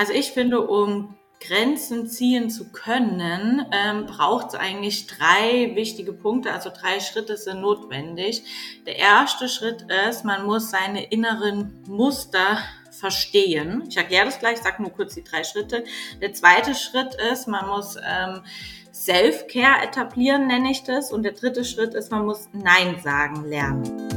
Also ich finde, um Grenzen ziehen zu können, ähm, braucht es eigentlich drei wichtige Punkte, also drei Schritte sind notwendig. Der erste Schritt ist, man muss seine inneren Muster verstehen. Ich erkläre das gleich, sage nur kurz die drei Schritte. Der zweite Schritt ist, man muss ähm, Self-Care etablieren, nenne ich das. Und der dritte Schritt ist, man muss Nein sagen lernen.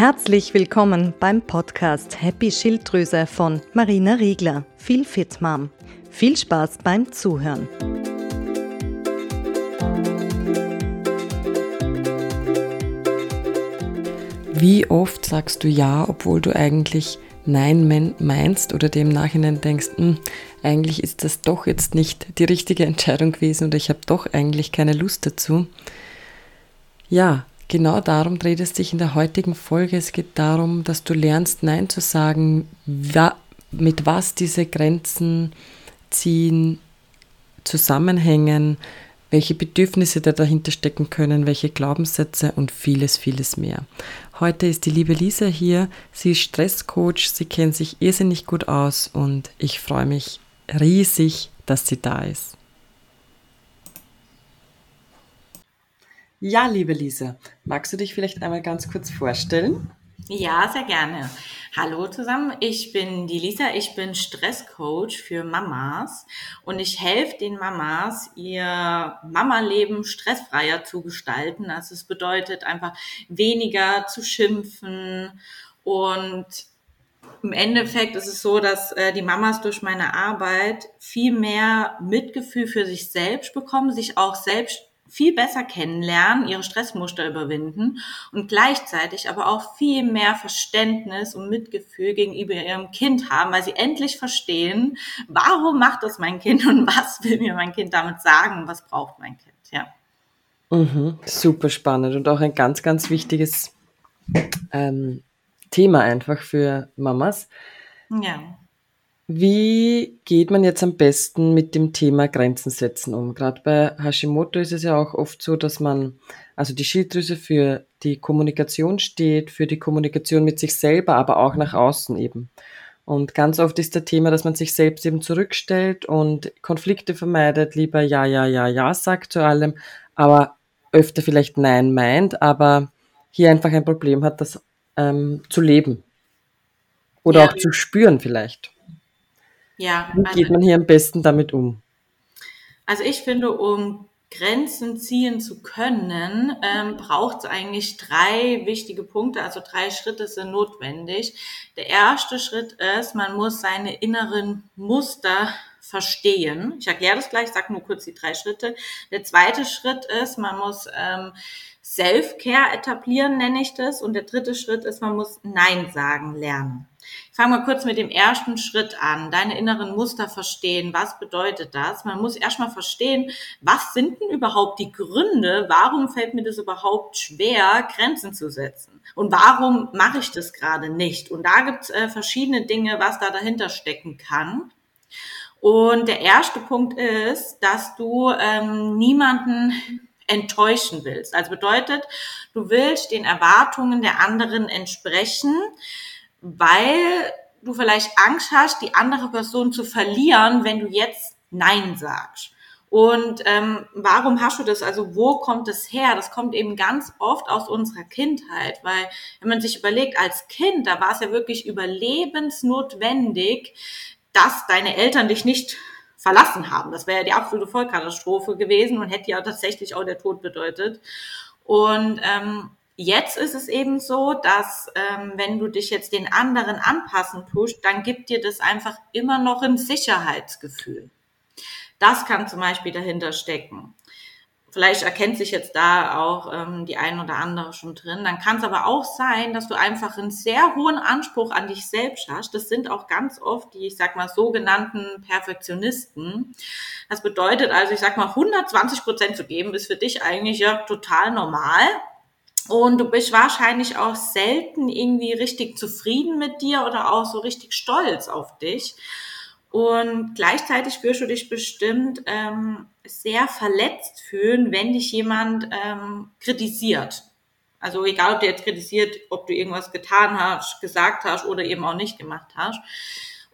Herzlich willkommen beim Podcast Happy Schilddrüse von Marina Riegler, Viel Fit Mom. Viel Spaß beim Zuhören. Wie oft sagst du ja, obwohl du eigentlich Nein meinst oder dem Nachhinein denkst, hm, eigentlich ist das doch jetzt nicht die richtige Entscheidung gewesen oder ich habe doch eigentlich keine Lust dazu. Ja, Genau darum dreht es sich in der heutigen Folge. Es geht darum, dass du lernst, Nein zu sagen, mit was diese Grenzen ziehen, zusammenhängen, welche Bedürfnisse da dahinter stecken können, welche Glaubenssätze und vieles, vieles mehr. Heute ist die liebe Lisa hier. Sie ist Stresscoach, sie kennt sich irrsinnig gut aus und ich freue mich riesig, dass sie da ist. Ja, liebe Lisa, magst du dich vielleicht einmal ganz kurz vorstellen? Ja, sehr gerne. Hallo zusammen, ich bin die Lisa, ich bin Stresscoach für Mamas und ich helfe den Mamas, ihr Mama-Leben stressfreier zu gestalten. Also es bedeutet einfach weniger zu schimpfen und im Endeffekt ist es so, dass äh, die Mamas durch meine Arbeit viel mehr Mitgefühl für sich selbst bekommen, sich auch selbst viel besser kennenlernen, ihre Stressmuster überwinden und gleichzeitig aber auch viel mehr Verständnis und Mitgefühl gegenüber ihrem Kind haben, weil sie endlich verstehen, warum macht das mein Kind und was will mir mein Kind damit sagen, was braucht mein Kind, ja. Mhm, super spannend und auch ein ganz, ganz wichtiges ähm, Thema einfach für Mamas. Ja. Wie geht man jetzt am besten mit dem Thema Grenzen setzen um? Gerade bei Hashimoto ist es ja auch oft so, dass man, also die Schilddrüse für die Kommunikation steht, für die Kommunikation mit sich selber, aber auch nach außen eben. Und ganz oft ist der Thema, dass man sich selbst eben zurückstellt und Konflikte vermeidet, lieber ja, ja, ja, ja sagt zu allem, aber öfter vielleicht nein meint, aber hier einfach ein Problem hat, das ähm, zu leben. Oder ja. auch zu spüren vielleicht. Ja. Wie geht man hier am besten damit um? Also ich finde, um Grenzen ziehen zu können, ähm, braucht es eigentlich drei wichtige Punkte, also drei Schritte sind notwendig. Der erste Schritt ist, man muss seine inneren Muster verstehen. Ich erkläre das gleich, sage nur kurz die drei Schritte. Der zweite Schritt ist, man muss ähm, Self-Care etablieren, nenne ich das. Und der dritte Schritt ist, man muss Nein sagen lernen. Ich fange mal kurz mit dem ersten Schritt an. Deine inneren Muster verstehen. Was bedeutet das? Man muss erstmal verstehen, was sind denn überhaupt die Gründe? Warum fällt mir das überhaupt schwer, Grenzen zu setzen? Und warum mache ich das gerade nicht? Und da gibt es äh, verschiedene Dinge, was da dahinter stecken kann. Und der erste Punkt ist, dass du ähm, niemanden enttäuschen willst. Also bedeutet, du willst den Erwartungen der anderen entsprechen weil du vielleicht Angst hast, die andere Person zu verlieren, wenn du jetzt Nein sagst. Und ähm, warum hast du das? Also wo kommt es her? Das kommt eben ganz oft aus unserer Kindheit, weil wenn man sich überlegt, als Kind, da war es ja wirklich überlebensnotwendig, dass deine Eltern dich nicht verlassen haben. Das wäre ja die absolute Vollkatastrophe gewesen und hätte ja tatsächlich auch der Tod bedeutet. Und ähm, Jetzt ist es eben so, dass ähm, wenn du dich jetzt den anderen anpassen tust, dann gibt dir das einfach immer noch ein Sicherheitsgefühl. Das kann zum Beispiel dahinter stecken. Vielleicht erkennt sich jetzt da auch ähm, die ein oder andere schon drin. Dann kann es aber auch sein, dass du einfach einen sehr hohen Anspruch an dich selbst hast. Das sind auch ganz oft die, ich sag mal, sogenannten Perfektionisten. Das bedeutet also, ich sag mal, 120 Prozent zu geben, ist für dich eigentlich ja total normal. Und du bist wahrscheinlich auch selten irgendwie richtig zufrieden mit dir oder auch so richtig stolz auf dich. Und gleichzeitig spürst du dich bestimmt ähm, sehr verletzt fühlen, wenn dich jemand ähm, kritisiert. Also egal, ob der jetzt kritisiert, ob du irgendwas getan hast, gesagt hast oder eben auch nicht gemacht hast.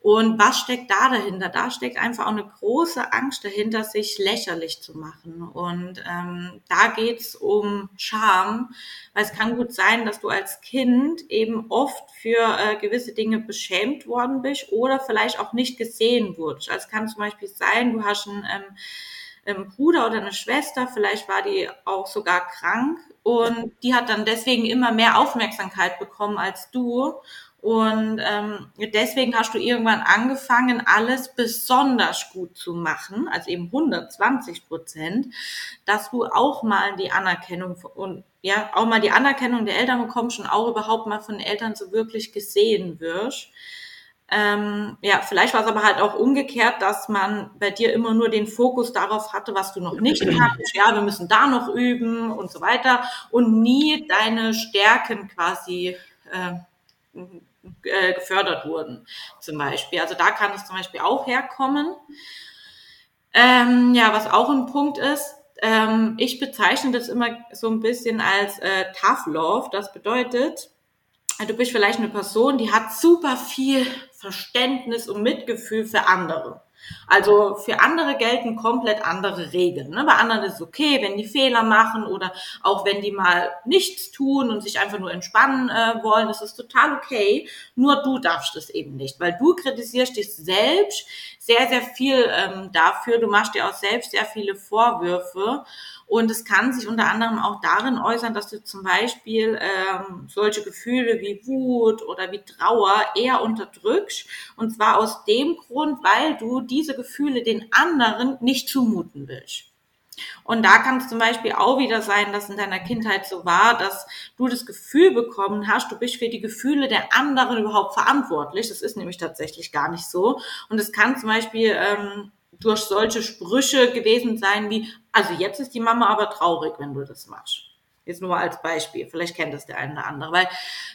Und was steckt da dahinter? Da steckt einfach auch eine große Angst dahinter, sich lächerlich zu machen. Und ähm, da geht's um Scham, weil es kann gut sein, dass du als Kind eben oft für äh, gewisse Dinge beschämt worden bist oder vielleicht auch nicht gesehen wurdest. Also es kann zum Beispiel sein, du hast einen ähm, einen Bruder oder eine Schwester, vielleicht war die auch sogar krank und die hat dann deswegen immer mehr Aufmerksamkeit bekommen als du und ähm, deswegen hast du irgendwann angefangen, alles besonders gut zu machen, also eben 120 Prozent, dass du auch mal die Anerkennung und ja, auch mal die Anerkennung der Eltern bekommst und auch überhaupt mal von den Eltern so wirklich gesehen wirst. Ähm, ja, vielleicht war es aber halt auch umgekehrt, dass man bei dir immer nur den Fokus darauf hatte, was du noch nicht kannst. Ja, wir müssen da noch üben und so weiter und nie deine Stärken quasi äh, äh, gefördert wurden, zum Beispiel. Also da kann es zum Beispiel auch herkommen. Ähm, ja, was auch ein Punkt ist, ähm, ich bezeichne das immer so ein bisschen als äh, Tough Love. Das bedeutet, du bist vielleicht eine Person, die hat super viel Verständnis und Mitgefühl für andere. Also für andere gelten komplett andere Regeln. Ne? Bei anderen ist es okay, wenn die Fehler machen oder auch wenn die mal nichts tun und sich einfach nur entspannen äh, wollen, ist es total okay. Nur du darfst es eben nicht, weil du kritisierst dich selbst sehr, sehr viel ähm, dafür. Du machst dir auch selbst sehr viele Vorwürfe. Und es kann sich unter anderem auch darin äußern, dass du zum Beispiel ähm, solche Gefühle wie Wut oder wie Trauer eher unterdrückst. Und zwar aus dem Grund, weil du diese Gefühle den anderen nicht zumuten willst. Und da kann es zum Beispiel auch wieder sein, dass in deiner Kindheit so war, dass du das Gefühl bekommen hast, du bist für die Gefühle der anderen überhaupt verantwortlich. Das ist nämlich tatsächlich gar nicht so. Und es kann zum Beispiel ähm, durch solche Sprüche gewesen sein wie, also jetzt ist die Mama aber traurig, wenn du das machst. Jetzt nur als Beispiel, vielleicht kennt das der eine oder andere. Weil,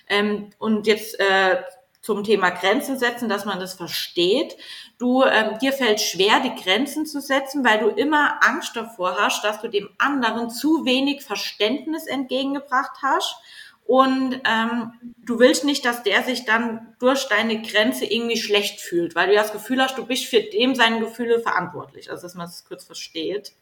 ähm, und jetzt äh, zum Thema Grenzen setzen, dass man das versteht. Du, ähm, dir fällt schwer, die Grenzen zu setzen, weil du immer Angst davor hast, dass du dem anderen zu wenig Verständnis entgegengebracht hast und ähm, du willst nicht, dass der sich dann durch deine Grenze irgendwie schlecht fühlt, weil du das Gefühl hast, du bist für dem seine Gefühle verantwortlich. Also dass man es das kurz versteht.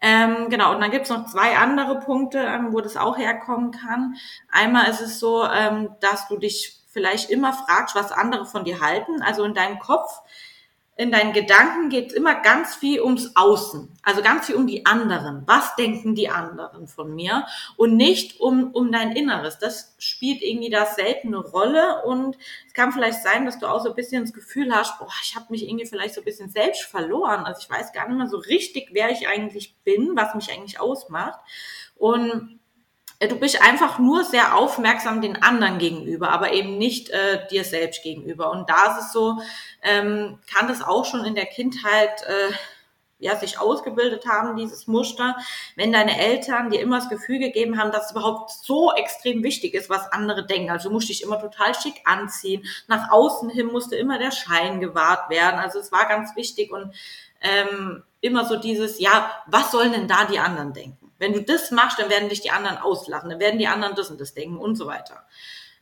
Ähm, genau, und dann gibt's noch zwei andere Punkte, ähm, wo das auch herkommen kann. Einmal ist es so, ähm, dass du dich vielleicht immer fragst, was andere von dir halten. Also in deinem Kopf in deinen Gedanken geht immer ganz viel ums Außen, also ganz viel um die anderen. Was denken die anderen von mir? Und nicht um, um dein Inneres. Das spielt irgendwie da selten eine Rolle. Und es kann vielleicht sein, dass du auch so ein bisschen das Gefühl hast, boah, ich habe mich irgendwie vielleicht so ein bisschen selbst verloren. Also ich weiß gar nicht mehr so richtig, wer ich eigentlich bin, was mich eigentlich ausmacht. Und du bist einfach nur sehr aufmerksam den anderen gegenüber, aber eben nicht äh, dir selbst gegenüber. Und da ist es so, ähm, kann das auch schon in der Kindheit äh, ja, sich ausgebildet haben, dieses Muster, wenn deine Eltern dir immer das Gefühl gegeben haben, dass es überhaupt so extrem wichtig ist, was andere denken. Also du musst dich immer total schick anziehen. Nach außen hin musste immer der Schein gewahrt werden. Also es war ganz wichtig und ähm, immer so dieses, ja, was sollen denn da die anderen denken? Wenn du das machst, dann werden dich die anderen auslachen, dann werden die anderen das und das denken und so weiter.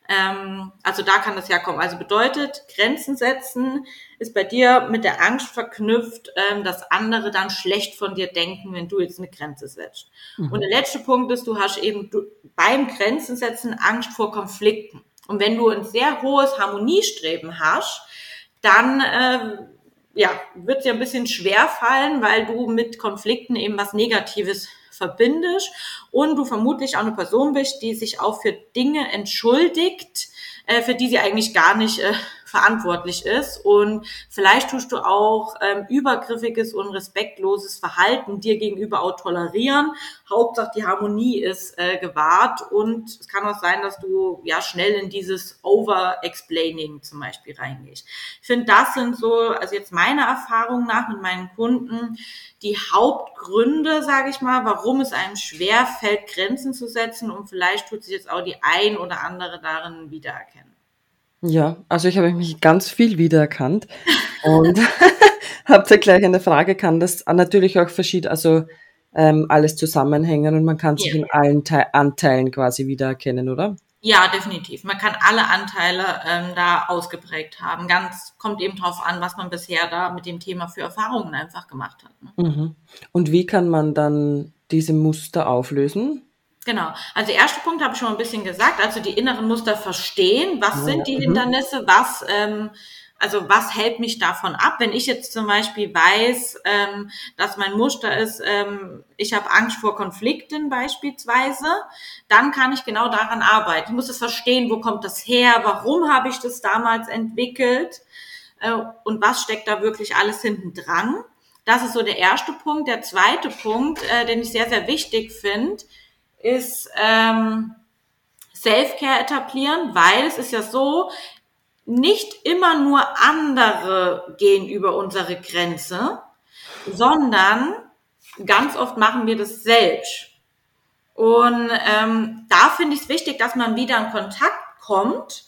Ähm, also da kann das herkommen. Also bedeutet, Grenzen setzen ist bei dir mit der Angst verknüpft, ähm, dass andere dann schlecht von dir denken, wenn du jetzt eine Grenze setzt. Mhm. Und der letzte Punkt ist, du hast eben du, beim Grenzen setzen Angst vor Konflikten. Und wenn du ein sehr hohes Harmoniestreben hast, dann äh, ja, wird es dir ein bisschen schwer fallen, weil du mit Konflikten eben was Negatives verbindest und du vermutlich auch eine Person bist, die sich auch für Dinge entschuldigt, äh, für die sie eigentlich gar nicht äh, verantwortlich ist. Und vielleicht tust du auch ähm, übergriffiges und respektloses Verhalten dir gegenüber auch tolerieren. Hauptsache die Harmonie ist äh, gewahrt und es kann auch sein, dass du ja schnell in dieses Over-Explaining zum Beispiel reingehst. Ich finde, das sind so, also jetzt meiner Erfahrung nach mit meinen Kunden, die Hauptgründe, sage ich mal, warum es einem schwer fällt, Grenzen zu setzen und vielleicht tut sich jetzt auch die ein oder andere darin wiedererkennen. Ja, also ich habe mich ganz viel wiedererkannt und habe da gleich eine Frage, kann das natürlich auch verschieden, also ähm, alles zusammenhängen und man kann sich Ja. in allen Te Anteilen quasi wiedererkennen, oder? Ja, definitiv. Man kann alle Anteile ähm, da ausgeprägt haben. Ganz kommt eben drauf an, was man bisher da mit dem Thema für Erfahrungen einfach gemacht hat. Ne? Mhm. Und wie kann man dann diese Muster auflösen? Genau. Also erste Punkt habe ich schon ein bisschen gesagt. Also die inneren Muster verstehen. Was sind die mhm. Hindernisse? Was, ähm, also was hält mich davon ab? Wenn ich jetzt zum Beispiel weiß, ähm, dass mein Muster ist, ähm, ich habe Angst vor Konflikten beispielsweise, dann kann ich genau daran arbeiten. Ich muss es verstehen, wo kommt das her? Warum habe ich das damals entwickelt? Äh, und was steckt da wirklich alles hinten dran? Das ist so der erste Punkt. Der zweite Punkt, äh, den ich sehr, sehr wichtig finde, ist ähm, Self-Care etablieren, weil es ist ja so, nicht immer nur andere gehen über unsere Grenze, sondern ganz oft machen wir das selbst. Und ähm, da finde ich es wichtig, dass man wieder in Kontakt kommt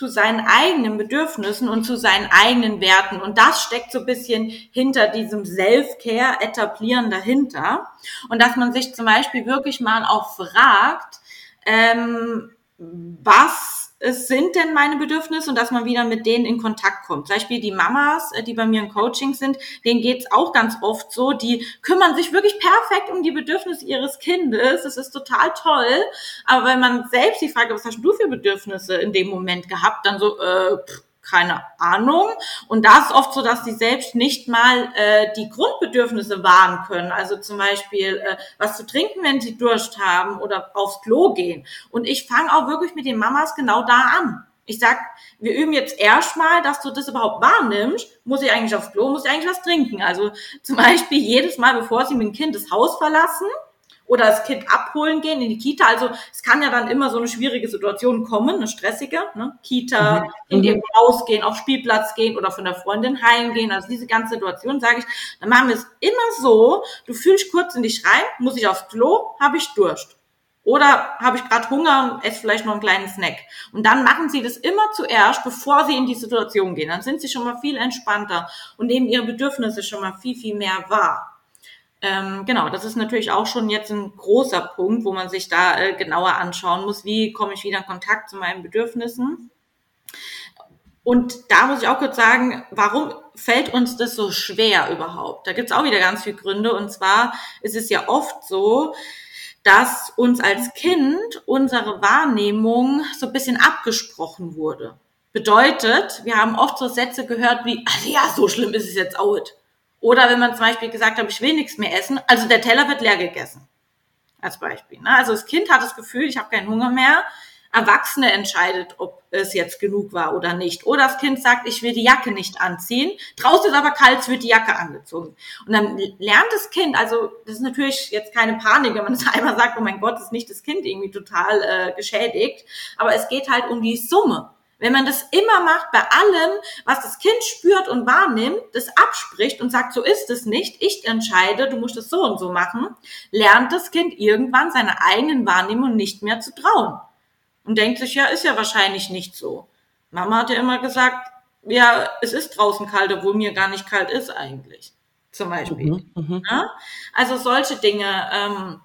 zu seinen eigenen Bedürfnissen und zu seinen eigenen Werten. Und das steckt so ein bisschen hinter diesem Self-Care etablieren dahinter. Und dass man sich zum Beispiel wirklich mal auch fragt, ähm, was es sind denn meine Bedürfnisse und dass man wieder mit denen in Kontakt kommt. Zum Beispiel die Mamas, äh, die bei mir im Coaching sind, denen geht's auch ganz oft so, die kümmern sich wirklich perfekt um die Bedürfnisse ihres Kindes. Das ist total toll. Aber wenn man selbst die Frage, was hast du für Bedürfnisse in dem Moment gehabt, dann so, äh, pff, keine Ahnung. Und da ist oft so, dass die selbst nicht mal äh, die Grundbedürfnisse wahren können. Also zum Beispiel äh, was zu trinken, wenn sie Durst haben oder aufs Klo gehen. Und ich fange auch wirklich mit den Mamas genau da an. Ich sag, wir üben jetzt erstmal, dass du das überhaupt wahrnimmst. Muss ich eigentlich aufs Klo, muss ich eigentlich was trinken? Also zum Beispiel jedes Mal, bevor sie mit dem Kind das Haus verlassen, oder das Kind abholen gehen in die Kita. Also es kann ja dann immer so eine schwierige Situation kommen, eine stressige, ne? Kita, Mhm. in Mhm. dem rausgehen, auf Spielplatz gehen oder von der Freundin heimgehen. Also diese ganze Situation, sage ich, dann machen wir es immer so, du fühlst kurz in dich rein, muss ich aufs Klo, habe ich Durst. Oder habe ich gerade Hunger und esse vielleicht noch einen kleinen Snack. Und dann machen sie das immer zuerst, bevor sie in die Situation gehen. Dann sind sie schon mal viel entspannter und nehmen ihre Bedürfnisse schon mal viel, viel mehr wahr. Ähm, genau, das ist natürlich auch schon jetzt ein großer Punkt, wo man sich da äh, genauer anschauen muss, wie komme ich wieder in Kontakt zu meinen Bedürfnissen. Und da muss ich auch kurz sagen, warum fällt uns das so schwer überhaupt? Da gibt's auch wieder ganz viele Gründe. Und zwar ist es ja oft so, dass uns als Kind unsere Wahrnehmung so ein bisschen abgesprochen wurde. Bedeutet, wir haben oft so Sätze gehört wie, also ja, so schlimm ist es jetzt auch nicht. Oder wenn man zum Beispiel gesagt hat, ich will nichts mehr essen, also der Teller wird leer gegessen. Als Beispiel. Ne? Also das Kind hat das Gefühl, ich habe keinen Hunger mehr. Erwachsene entscheidet, ob es jetzt genug war oder nicht. Oder das Kind sagt, ich will die Jacke nicht anziehen. Draußen ist aber kalt, es wird die Jacke angezogen. Und dann lernt das Kind, also das ist natürlich jetzt keine Panik, wenn man das einmal sagt, oh mein Gott, ist nicht das Kind irgendwie total äh, geschädigt. Aber es geht halt um die Summe. Wenn man das immer macht, bei allem, was das Kind spürt und wahrnimmt, das abspricht und sagt, so ist es nicht, ich entscheide, du musst es so und so machen, lernt das Kind irgendwann seiner eigenen Wahrnehmung nicht mehr zu trauen. Und denkt sich, ja, ist ja wahrscheinlich nicht so. Mama hat ja immer gesagt, ja, es ist draußen kalt, obwohl mir gar nicht kalt ist eigentlich. Zum Beispiel. Mhm, mhm. Ja? Also solche Dinge, ähm,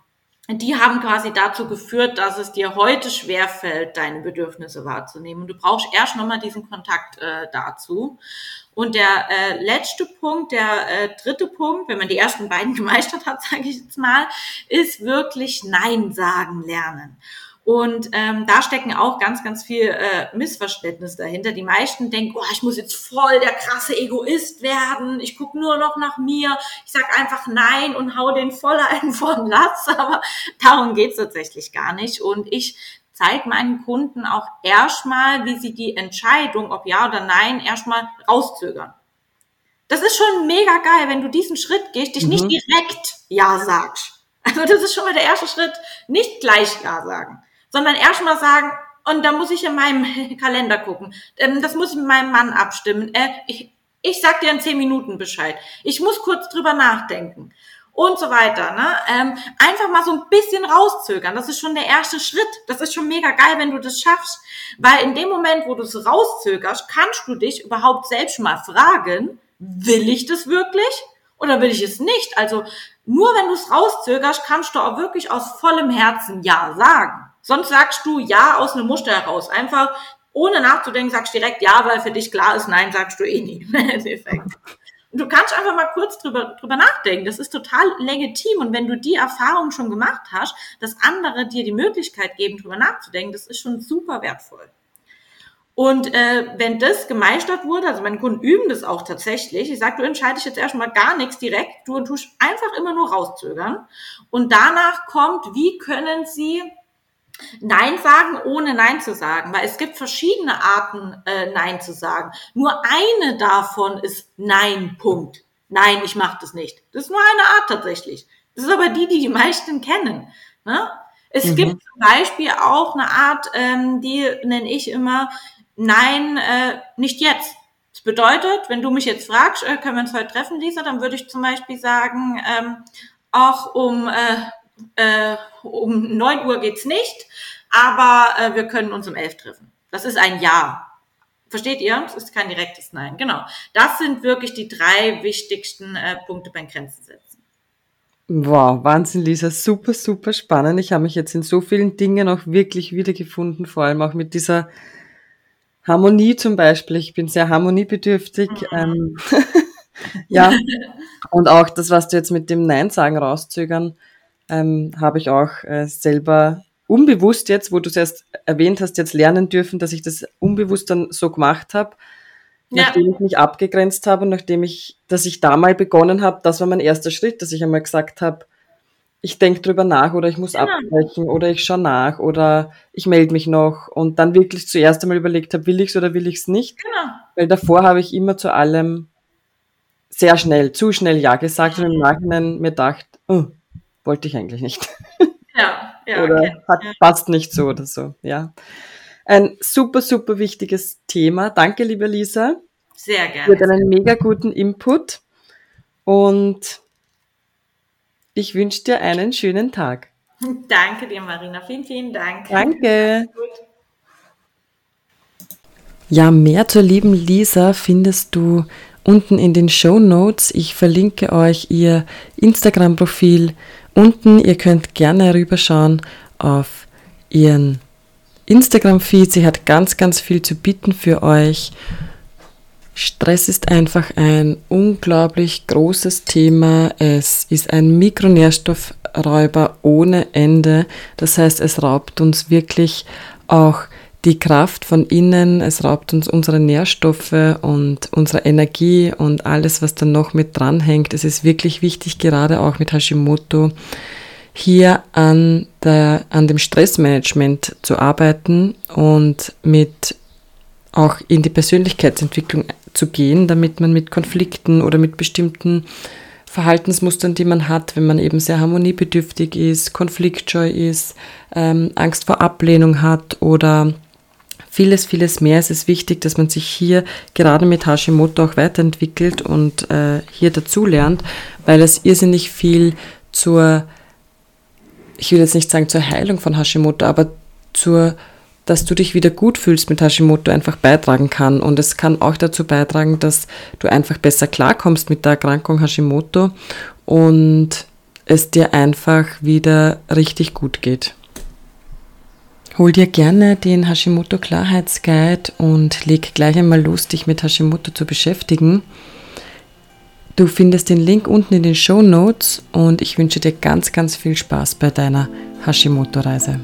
die haben quasi dazu geführt, dass es dir heute schwerfällt, deine Bedürfnisse wahrzunehmen. Du brauchst erst nochmal diesen Kontakt äh, dazu. Und der äh, letzte Punkt, der äh, dritte Punkt, wenn man die ersten beiden gemeistert hat, sage ich jetzt mal, ist wirklich Nein sagen lernen. Und ähm, da stecken auch ganz, ganz viel äh, Missverständnis dahinter. Die meisten denken, oh, ich muss jetzt voll der krasse Egoist werden. Ich gucke nur noch nach mir. Ich sag einfach Nein und hau den voll einen den Latz. Aber darum geht's tatsächlich gar nicht. Und ich zeige meinen Kunden auch erstmal, wie sie die Entscheidung, ob ja oder nein, erstmal rauszögern. Das ist schon mega geil, wenn du diesen Schritt gehst, dich Mhm. nicht direkt Ja sagst. Also das ist schon mal der erste Schritt, nicht gleich Ja sagen, sondern erstmal sagen, und da muss ich in meinem Kalender gucken. Ähm, Das muss ich mit meinem Mann abstimmen. Äh, Ich, ich sag dir in zehn Minuten Bescheid. Ich muss kurz drüber nachdenken. Und so weiter. Ne? Ähm, einfach mal so ein bisschen rauszögern. Das ist schon der erste Schritt. Das ist schon mega geil, wenn du das schaffst. Weil in dem Moment, wo du es rauszögerst, kannst du dich überhaupt selbst mal fragen, will ich das wirklich? oder will ich es nicht? Also nur wenn du es rauszögerst, kannst du auch wirklich aus vollem Herzen Ja sagen. Sonst sagst du Ja aus einem Muster heraus. Einfach ohne nachzudenken sagst du direkt Ja, weil für dich klar ist, Nein sagst du eh nie. du kannst einfach mal kurz drüber, drüber nachdenken. Das ist total legitim. Und wenn du die Erfahrung schon gemacht hast, dass andere dir die Möglichkeit geben, drüber nachzudenken, das ist schon super wertvoll. Und äh, wenn das gemeistert wurde, also meine Kunden üben das auch tatsächlich, ich sage, du entscheidest jetzt erstmal gar nichts direkt, du tust einfach immer nur rauszögern. Und danach kommt, wie können sie Nein sagen, ohne Nein zu sagen, weil es gibt verschiedene Arten, äh, Nein zu sagen. Nur eine davon ist Nein, Punkt. Nein, ich mache das nicht. Das ist nur eine Art tatsächlich. Das ist aber die, die die meisten kennen. Ne? Es mhm. gibt zum Beispiel auch eine Art, ähm, die nenne ich immer nein, äh, nicht jetzt. Das bedeutet, wenn du mich jetzt fragst, äh, können wir uns heute treffen, Lisa, dann würde ich zum Beispiel sagen, ähm, auch um, äh, äh, um neun Uhr geht's nicht, aber äh, wir können uns um elf treffen. Das ist ein Ja. Versteht ihr? Das ist kein direktes Nein. Genau. Das sind wirklich die drei wichtigsten äh, Punkte beim Grenzen setzen. Wow, Wahnsinn, Lisa. Super, super spannend. Ich habe mich jetzt in so vielen Dingen auch wirklich wiedergefunden, vor allem auch mit dieser Harmonie zum Beispiel. Ich bin sehr harmoniebedürftig. Mhm. Ähm, ja, und auch das, was du jetzt mit dem Nein sagen rauszögern, ähm, habe ich auch äh, selber unbewusst jetzt, wo du es erst erwähnt hast, jetzt lernen dürfen, dass ich das unbewusst dann so gemacht habe, ja. nachdem ich mich abgegrenzt habe und nachdem ich, dass ich da mal begonnen habe, das war mein erster Schritt, dass ich einmal gesagt habe, ich denke drüber nach oder ich muss genau. abbrechen oder ich schaue nach oder ich melde mich noch und dann wirklich zuerst einmal überlegt habe, will ich es oder will ich es nicht. Genau. Weil davor habe ich immer zu allem sehr schnell, zu schnell Ja gesagt und im Nachhinein mir gedacht, oh, wollte ich eigentlich nicht. Ja, ja. oder okay. hat, passt nicht so oder so, ja. Ein super, super wichtiges Thema. Danke, liebe Lisa. Sehr gerne. Für deinen mega guten Input und ich wünsche dir einen schönen Tag. Danke dir, Marina. Vielen, vielen Dank. Danke. Ja, mehr zur lieben Lisa findest du unten in den Show Notes. Ich verlinke euch ihr Instagram-Profil unten. Ihr könnt gerne rüberschauen auf ihren Instagram-Feed. Sie hat ganz, ganz viel zu bieten für euch. Stress ist einfach ein unglaublich großes Thema. Es ist ein Mikronährstoffräuber ohne Ende. Das heißt, es raubt uns wirklich auch die Kraft von innen, es raubt uns unsere Nährstoffe und unsere Energie und alles, was dann noch mit dranhängt. Es ist wirklich wichtig, gerade auch mit Hashimoto, hier an, der, an dem Stressmanagement zu arbeiten und mit auch in die Persönlichkeitsentwicklung zu gehen, damit man mit Konflikten oder mit bestimmten Verhaltensmustern, die man hat, wenn man eben sehr harmoniebedürftig ist, konfliktscheu ist, ähm, Angst vor Ablehnung hat oder vieles, vieles mehr. Es ist wichtig, dass man sich hier gerade mit Hashimoto auch weiterentwickelt und äh, hier dazulernt, weil es irrsinnig viel zur, ich will jetzt nicht sagen zur Heilung von Hashimoto, aber zur dass du dich wieder gut fühlst mit Hashimoto einfach beitragen kann. Und es kann auch dazu beitragen, dass du einfach besser klarkommst mit der Erkrankung Hashimoto und es dir einfach wieder richtig gut geht. Hol dir gerne den Hashimoto Klarheitsguide und leg gleich einmal los, dich mit Hashimoto zu beschäftigen. Du findest den Link unten in den Show Notes und ich wünsche dir ganz, ganz viel Spaß bei deiner Hashimoto-Reise.